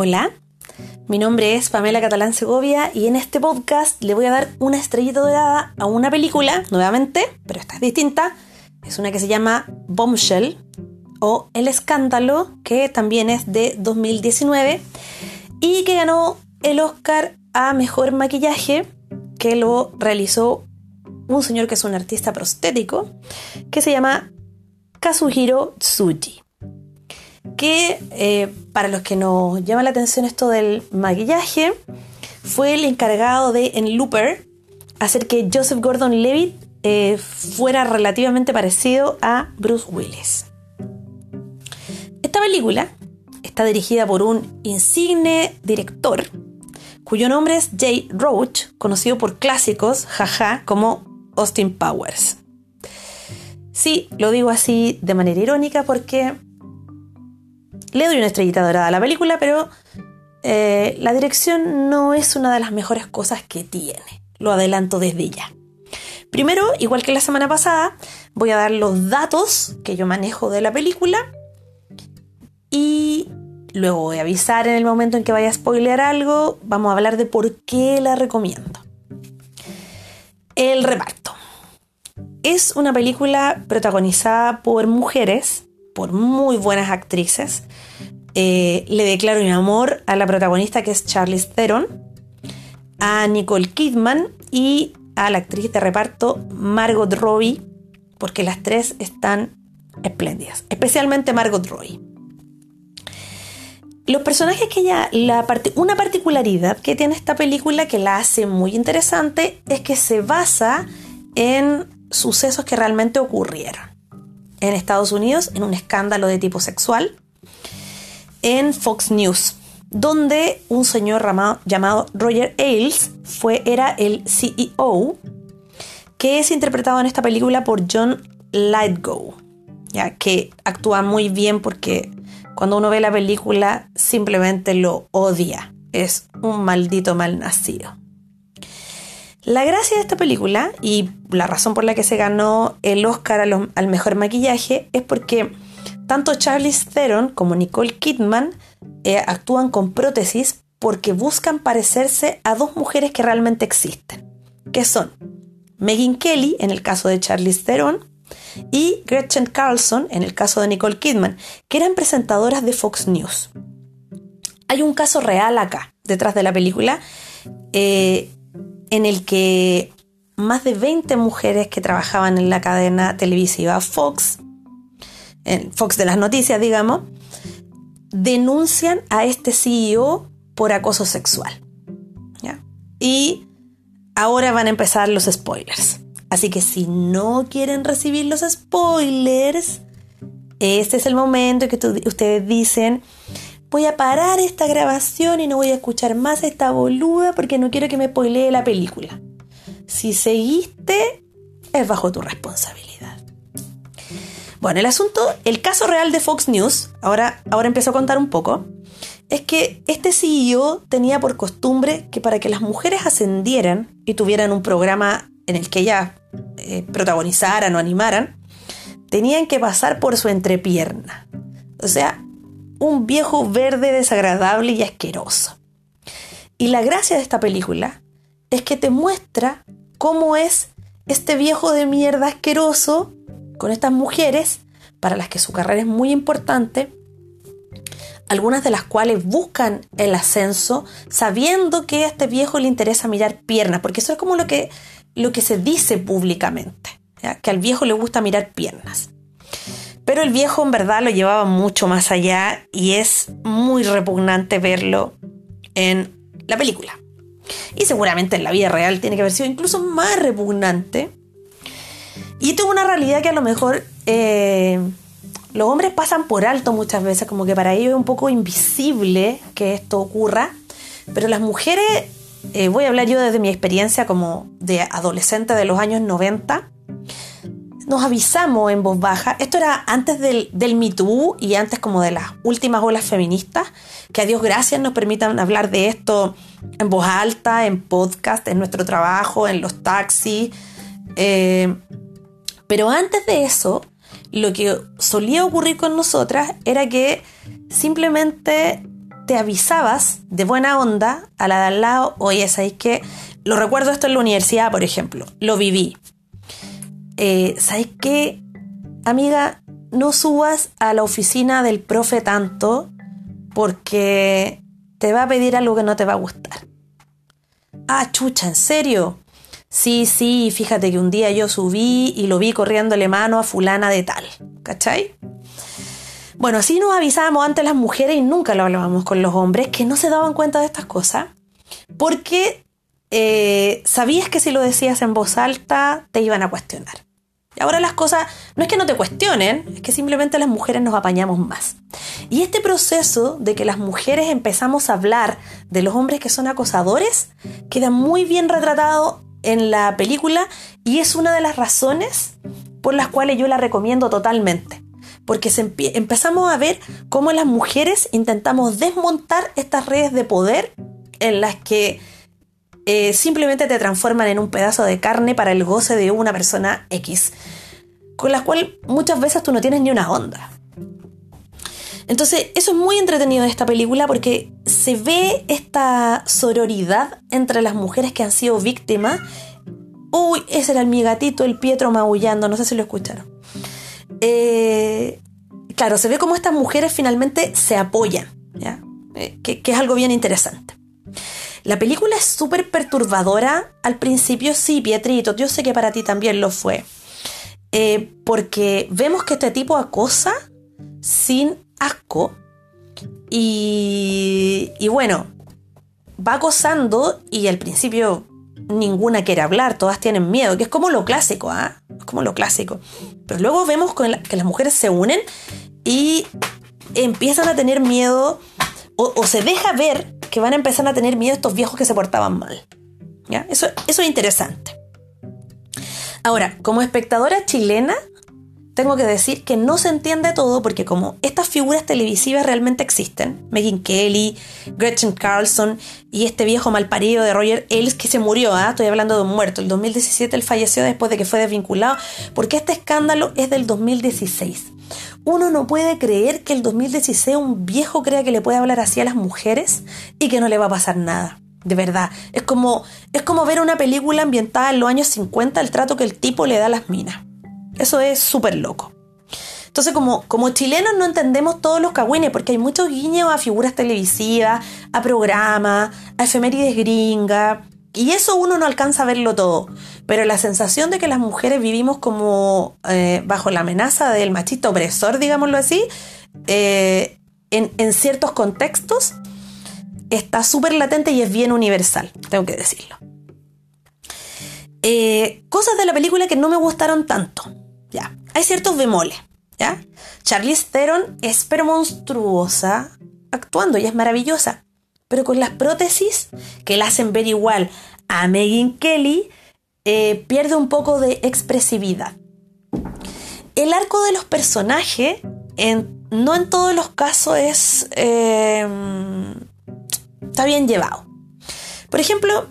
Hola, mi nombre es Pamela Catalán Segovia y en este podcast le voy a dar una estrellita dorada a una película, nuevamente, pero esta es distinta. Es una que se llama Bombshell o El Escándalo, que también es de 2019 y que ganó el Oscar a Mejor Maquillaje, que lo realizó un señor que es un artista prostético, que se llama Kazuhiro Tsuji que eh, para los que nos llama la atención esto del maquillaje, fue el encargado de en Looper hacer que Joseph Gordon-Levitt eh, fuera relativamente parecido a Bruce Willis. Esta película está dirigida por un insigne director cuyo nombre es Jay Roach, conocido por clásicos, jaja, como Austin Powers. Sí, lo digo así de manera irónica porque le doy una estrellita dorada a la película, pero eh, la dirección no es una de las mejores cosas que tiene. Lo adelanto desde ya. Primero, igual que la semana pasada, voy a dar los datos que yo manejo de la película y luego voy a avisar en el momento en que vaya a spoilear algo, vamos a hablar de por qué la recomiendo. El reparto. Es una película protagonizada por mujeres por muy buenas actrices. Eh, le declaro mi amor a la protagonista que es Charlize Theron, a Nicole Kidman y a la actriz de reparto Margot Robbie, porque las tres están espléndidas, especialmente Margot Robbie. Los personajes que ella, la una particularidad que tiene esta película que la hace muy interesante es que se basa en sucesos que realmente ocurrieron en Estados Unidos en un escándalo de tipo sexual en Fox News, donde un señor llamado Roger Ailes fue, era el CEO, que es interpretado en esta película por John Lithgow, ya que actúa muy bien porque cuando uno ve la película simplemente lo odia, es un maldito mal nacido. La gracia de esta película y la razón por la que se ganó el Oscar al mejor maquillaje es porque tanto Charlize Theron como Nicole Kidman eh, actúan con prótesis porque buscan parecerse a dos mujeres que realmente existen, que son Megan Kelly en el caso de Charlize Theron y Gretchen Carlson en el caso de Nicole Kidman, que eran presentadoras de Fox News. Hay un caso real acá, detrás de la película, eh, en el que más de 20 mujeres que trabajaban en la cadena televisiva Fox, en Fox de las noticias, digamos, denuncian a este CEO por acoso sexual. Y ahora van a empezar los spoilers. Así que si no quieren recibir los spoilers, este es el momento en que ustedes dicen, voy a parar esta grabación y no voy a escuchar más esta boluda porque no quiero que me spoilee la película. Si seguiste, es bajo tu responsabilidad. Bueno, el asunto, el caso real de Fox News, ahora, ahora a contar un poco, es que este CEO tenía por costumbre que para que las mujeres ascendieran y tuvieran un programa en el que ellas eh, protagonizaran o animaran, tenían que pasar por su entrepierna. O sea, un viejo verde desagradable y asqueroso. Y la gracia de esta película es que te muestra cómo es este viejo de mierda asqueroso con estas mujeres para las que su carrera es muy importante, algunas de las cuales buscan el ascenso sabiendo que a este viejo le interesa mirar piernas, porque eso es como lo que, lo que se dice públicamente, que al viejo le gusta mirar piernas. Pero el viejo en verdad lo llevaba mucho más allá y es muy repugnante verlo en la película. Y seguramente en la vida real tiene que haber sido incluso más repugnante. Y esto es una realidad que a lo mejor eh, los hombres pasan por alto muchas veces, como que para ellos es un poco invisible que esto ocurra. Pero las mujeres, eh, voy a hablar yo desde mi experiencia como de adolescente de los años 90, nos avisamos en voz baja. Esto era antes del, del Me Too y antes como de las últimas olas feministas, que a Dios gracias nos permitan hablar de esto en voz alta, en podcast, en nuestro trabajo, en los taxis. Eh, pero antes de eso, lo que solía ocurrir con nosotras era que simplemente te avisabas de buena onda a la de al lado, oye, ¿sabéis que Lo recuerdo esto en la universidad, por ejemplo, lo viví. Eh, ¿Sabéis qué? Amiga, no subas a la oficina del profe tanto porque te va a pedir algo que no te va a gustar. Ah, chucha, ¿en serio? Sí, sí, fíjate que un día yo subí y lo vi corriéndole mano a fulana de tal. ¿Cachai? Bueno, así nos avisábamos antes las mujeres y nunca lo hablábamos con los hombres que no se daban cuenta de estas cosas porque eh, sabías que si lo decías en voz alta te iban a cuestionar. Y ahora las cosas no es que no te cuestionen, es que simplemente las mujeres nos apañamos más. Y este proceso de que las mujeres empezamos a hablar de los hombres que son acosadores queda muy bien retratado en la película y es una de las razones por las cuales yo la recomiendo totalmente porque empezamos a ver cómo las mujeres intentamos desmontar estas redes de poder en las que eh, simplemente te transforman en un pedazo de carne para el goce de una persona X, con la cual muchas veces tú no tienes ni una onda. Entonces, eso es muy entretenido de esta película porque se ve esta sororidad entre las mujeres que han sido víctimas. Uy, ese era mi gatito, el Pietro maullando, no sé si lo escucharon. Eh, claro, se ve como estas mujeres finalmente se apoyan, eh, que, es algo bien interesante. La película es súper perturbadora al principio, sí, Pietrito, yo sé que para ti también lo fue. Eh, porque vemos que este tipo acosa sin asco y, y bueno, va acosando y al principio ninguna quiere hablar, todas tienen miedo, que es como lo clásico, ¿ah? Es como lo clásico. Pero luego vemos que las mujeres se unen y empiezan a tener miedo, o, se deja ver que van a empezar a tener miedo estos viejos que se portaban mal. ¿Ya? Eso, eso es interesante. Ahora, como espectadora chilena, tengo que decir que no se entiende todo porque como estas figuras televisivas realmente existen, Megan Kelly, Gretchen Carlson y este viejo malparido de Roger Ailes que se murió, ¿ah? estoy hablando de un muerto, el 2017 él falleció después de que fue desvinculado, porque este escándalo es del 2016. Uno no puede creer que el 2016 un viejo crea que le puede hablar así a las mujeres y que no le va a pasar nada. De verdad, es como, es como ver una película ambientada en los años 50, el trato que el tipo le da a las minas. Eso es súper loco. Entonces, como, como chilenos no entendemos todos los cagüines, porque hay muchos guiños a figuras televisivas, a programas, a efemérides gringas, y eso uno no alcanza a verlo todo. Pero la sensación de que las mujeres vivimos como eh, bajo la amenaza del machito opresor, digámoslo así, eh, en, ciertos contextos, está súper latente y es bien universal, tengo que decirlo. Eh, cosas de la película que no me gustaron tanto. Ya, hay ciertos bemoles, ¿ya? Charlize Theron es pero monstruosa actuando y es maravillosa, pero con las prótesis que la hacen ver igual a Megan Kelly, eh, pierde un poco de expresividad. El arco de los personajes, no en todos los casos es... Em, está bien llevado. Por ejemplo,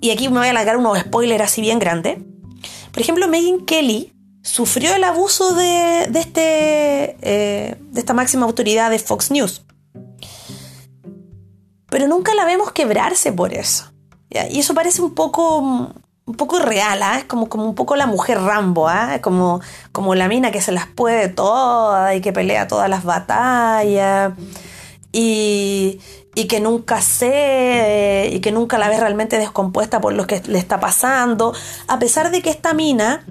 y aquí me voy a alargar unos spoilers así bien grandes. Por ejemplo, Megan Kelly sufrió el abuso de, este, eh, de esta máxima autoridad de Fox News. Pero nunca la vemos quebrarse por eso. Y eso parece un poco, un poco irreal, ¿ah? es como, como un poco la mujer Rambo, ¿ah? como, como la mina que se las puede todas y que pelea todas las batallas. Y, y que nunca sé y que nunca la ves realmente descompuesta por lo que le está pasando, a pesar de que esta mina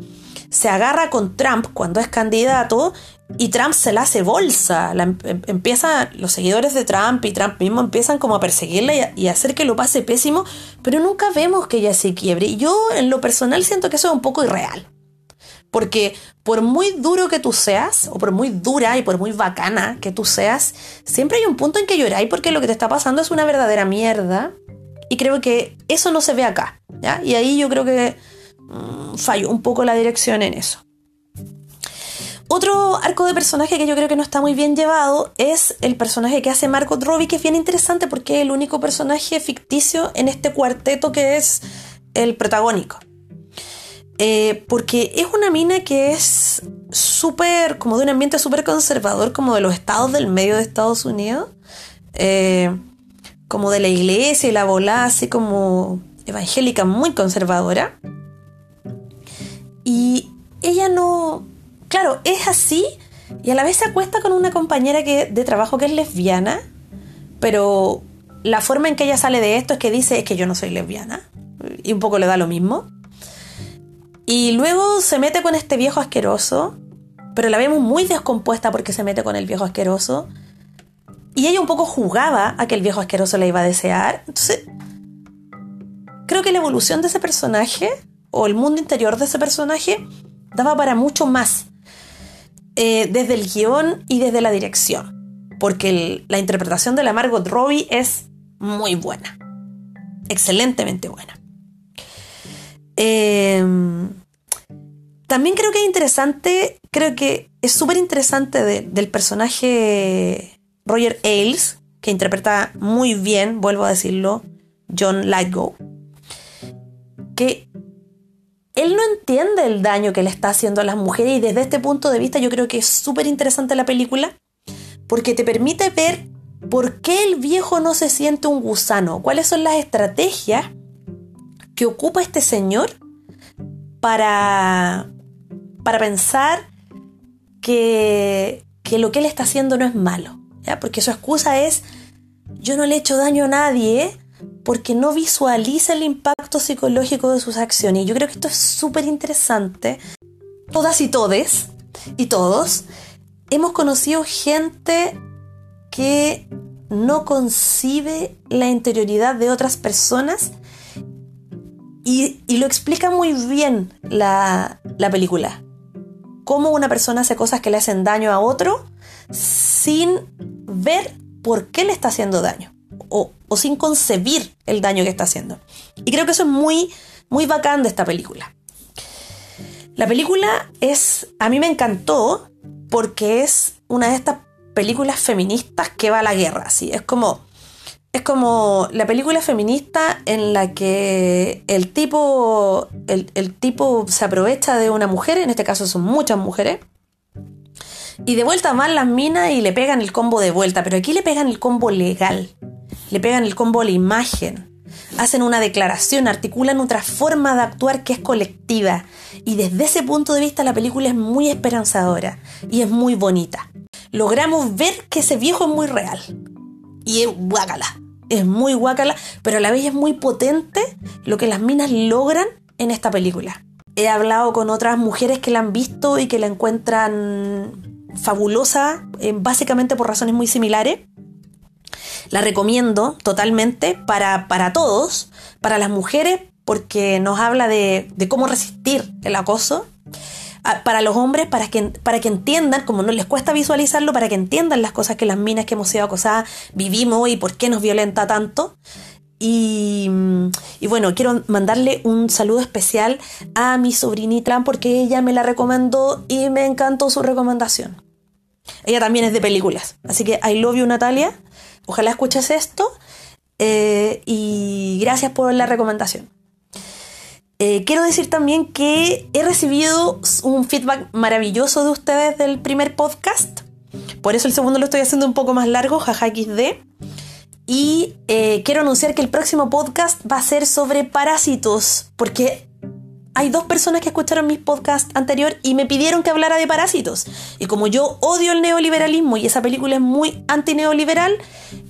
se agarra con Trump cuando es candidato y Trump se la hace bolsa. La, em, empieza, los seguidores de Trump y Trump mismo empiezan como a perseguirla y, y, hacer que lo pase pésimo, pero nunca vemos que ella se quiebre. Y yo en lo personal siento que eso es un poco irreal. Porque por muy duro que tú seas, o por muy dura y por muy bacana que tú seas, siempre hay un punto en que lloráis porque lo que te está pasando es una verdadera mierda. Y creo que eso no se ve acá. ¿ya? Y ahí yo creo que mm, falló un poco la dirección en eso. Otro arco de personaje que yo creo que no está muy bien llevado es el personaje que hace Margot Robbie, que es bien interesante porque es el único personaje ficticio en este cuarteto que es el protagónico. Eh, porque es una mina que es súper, como de un ambiente súper conservador, como de los estados del medio de Estados Unidos. eh, como de la iglesia y la volá así como evangélica muy conservadora. Y ella no, claro, es así y a la vez se acuesta con una compañera que, de trabajo que es lesbiana, pero la forma en que ella sale de esto es que dice es que yo no soy lesbiana y un poco le da lo mismo. Y luego se mete con este viejo asqueroso, pero la vemos muy descompuesta porque se mete con el viejo asqueroso. Y ella un poco jugaba a que el viejo asqueroso la iba a desear. Entonces, creo que la evolución de ese personaje, o el mundo interior de ese personaje, daba para mucho más. Eh, desde el guion y desde la dirección. Porque la interpretación de la Margot Robbie es muy buena. Excelentemente buena. Em, también creo que es interesante, creo que es súper interesante del personaje Roger Ailes, que interpreta muy bien, vuelvo a decirlo, John Lightgo, que él no entiende el daño que le está haciendo a las mujeres y desde este punto de vista yo creo que es súper interesante la película porque te permite ver por qué el viejo no se siente un gusano, cuáles son las estrategias que ocupa este señor para, para pensar que, que lo que él está haciendo no es malo. Porque su excusa es, yo no le he hecho daño a nadie porque no visualiza el impacto psicológico de sus acciones. Y yo creo que esto es súper interesante. Todas y todes, y todos, hemos conocido gente que no concibe la interioridad de otras personas y, lo explica muy bien la, la película. Cómo una persona hace cosas que le hacen daño a otro sin ver por qué le está haciendo daño o, sin concebir el daño que está haciendo. Y creo que eso es muy, muy bacán de esta película. La película es, a mí me encantó porque es una de estas películas feministas que va a la guerra, ¿sí? Es como, es como la película feminista en la que el tipo, el, el tipo se aprovecha de una mujer, en este caso son muchas mujeres, y de vuelta van las minas y le pegan el combo de vuelta, pero aquí le pegan el combo legal, le pegan el combo a la imagen, hacen una declaración, articulan otra forma de actuar que es colectiva. Y desde ese punto de vista la película es muy esperanzadora y es muy bonita. Logramos ver que ese viejo es muy real. Y es guácala. Es muy guácala, pero a la vez es muy potente lo que las minas logran en esta película. He hablado con otras mujeres que la han visto y que la encuentran fabulosa, eh, básicamente por razones muy similares. La recomiendo totalmente para, para todos, para las mujeres, porque nos habla de, cómo resistir el acoso. Para los hombres, para que, para que entiendan, como no les cuesta visualizarlo, para que entiendan las cosas que las minas que hemos sido acosadas vivimos y por qué nos violenta tanto. Y, y, bueno, quiero mandarle un saludo especial a mi sobrinita porque ella me la recomendó y me encantó su recomendación. Ella también es de películas. Así que I love you, Natalia. Ojalá escuches esto. Eh, y gracias por la recomendación. Eh, quiero decir también que he recibido un feedback maravilloso de ustedes del primer podcast. Por eso el segundo lo estoy haciendo un poco más largo, jaja XD. Y eh, quiero anunciar que el próximo podcast va a ser sobre parásitos, porque hay dos personas que escucharon mis podcasts anterior y me pidieron que hablara de parásitos. Y como yo odio el neoliberalismo y esa película es muy antineoliberal,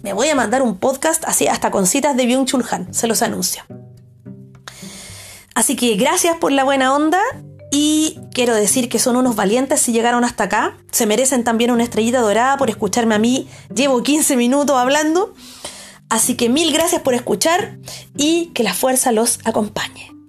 me voy a mandar un podcast así hasta con citas de Byung-Chul Han, se los anuncio. Así que gracias por la buena onda y quiero decir que son unos valientes si llegaron hasta acá. Se merecen también una estrellita dorada por escucharme a mí. Llevo 15 minutos hablando. Así que mil gracias por escuchar y que la fuerza los acompañe.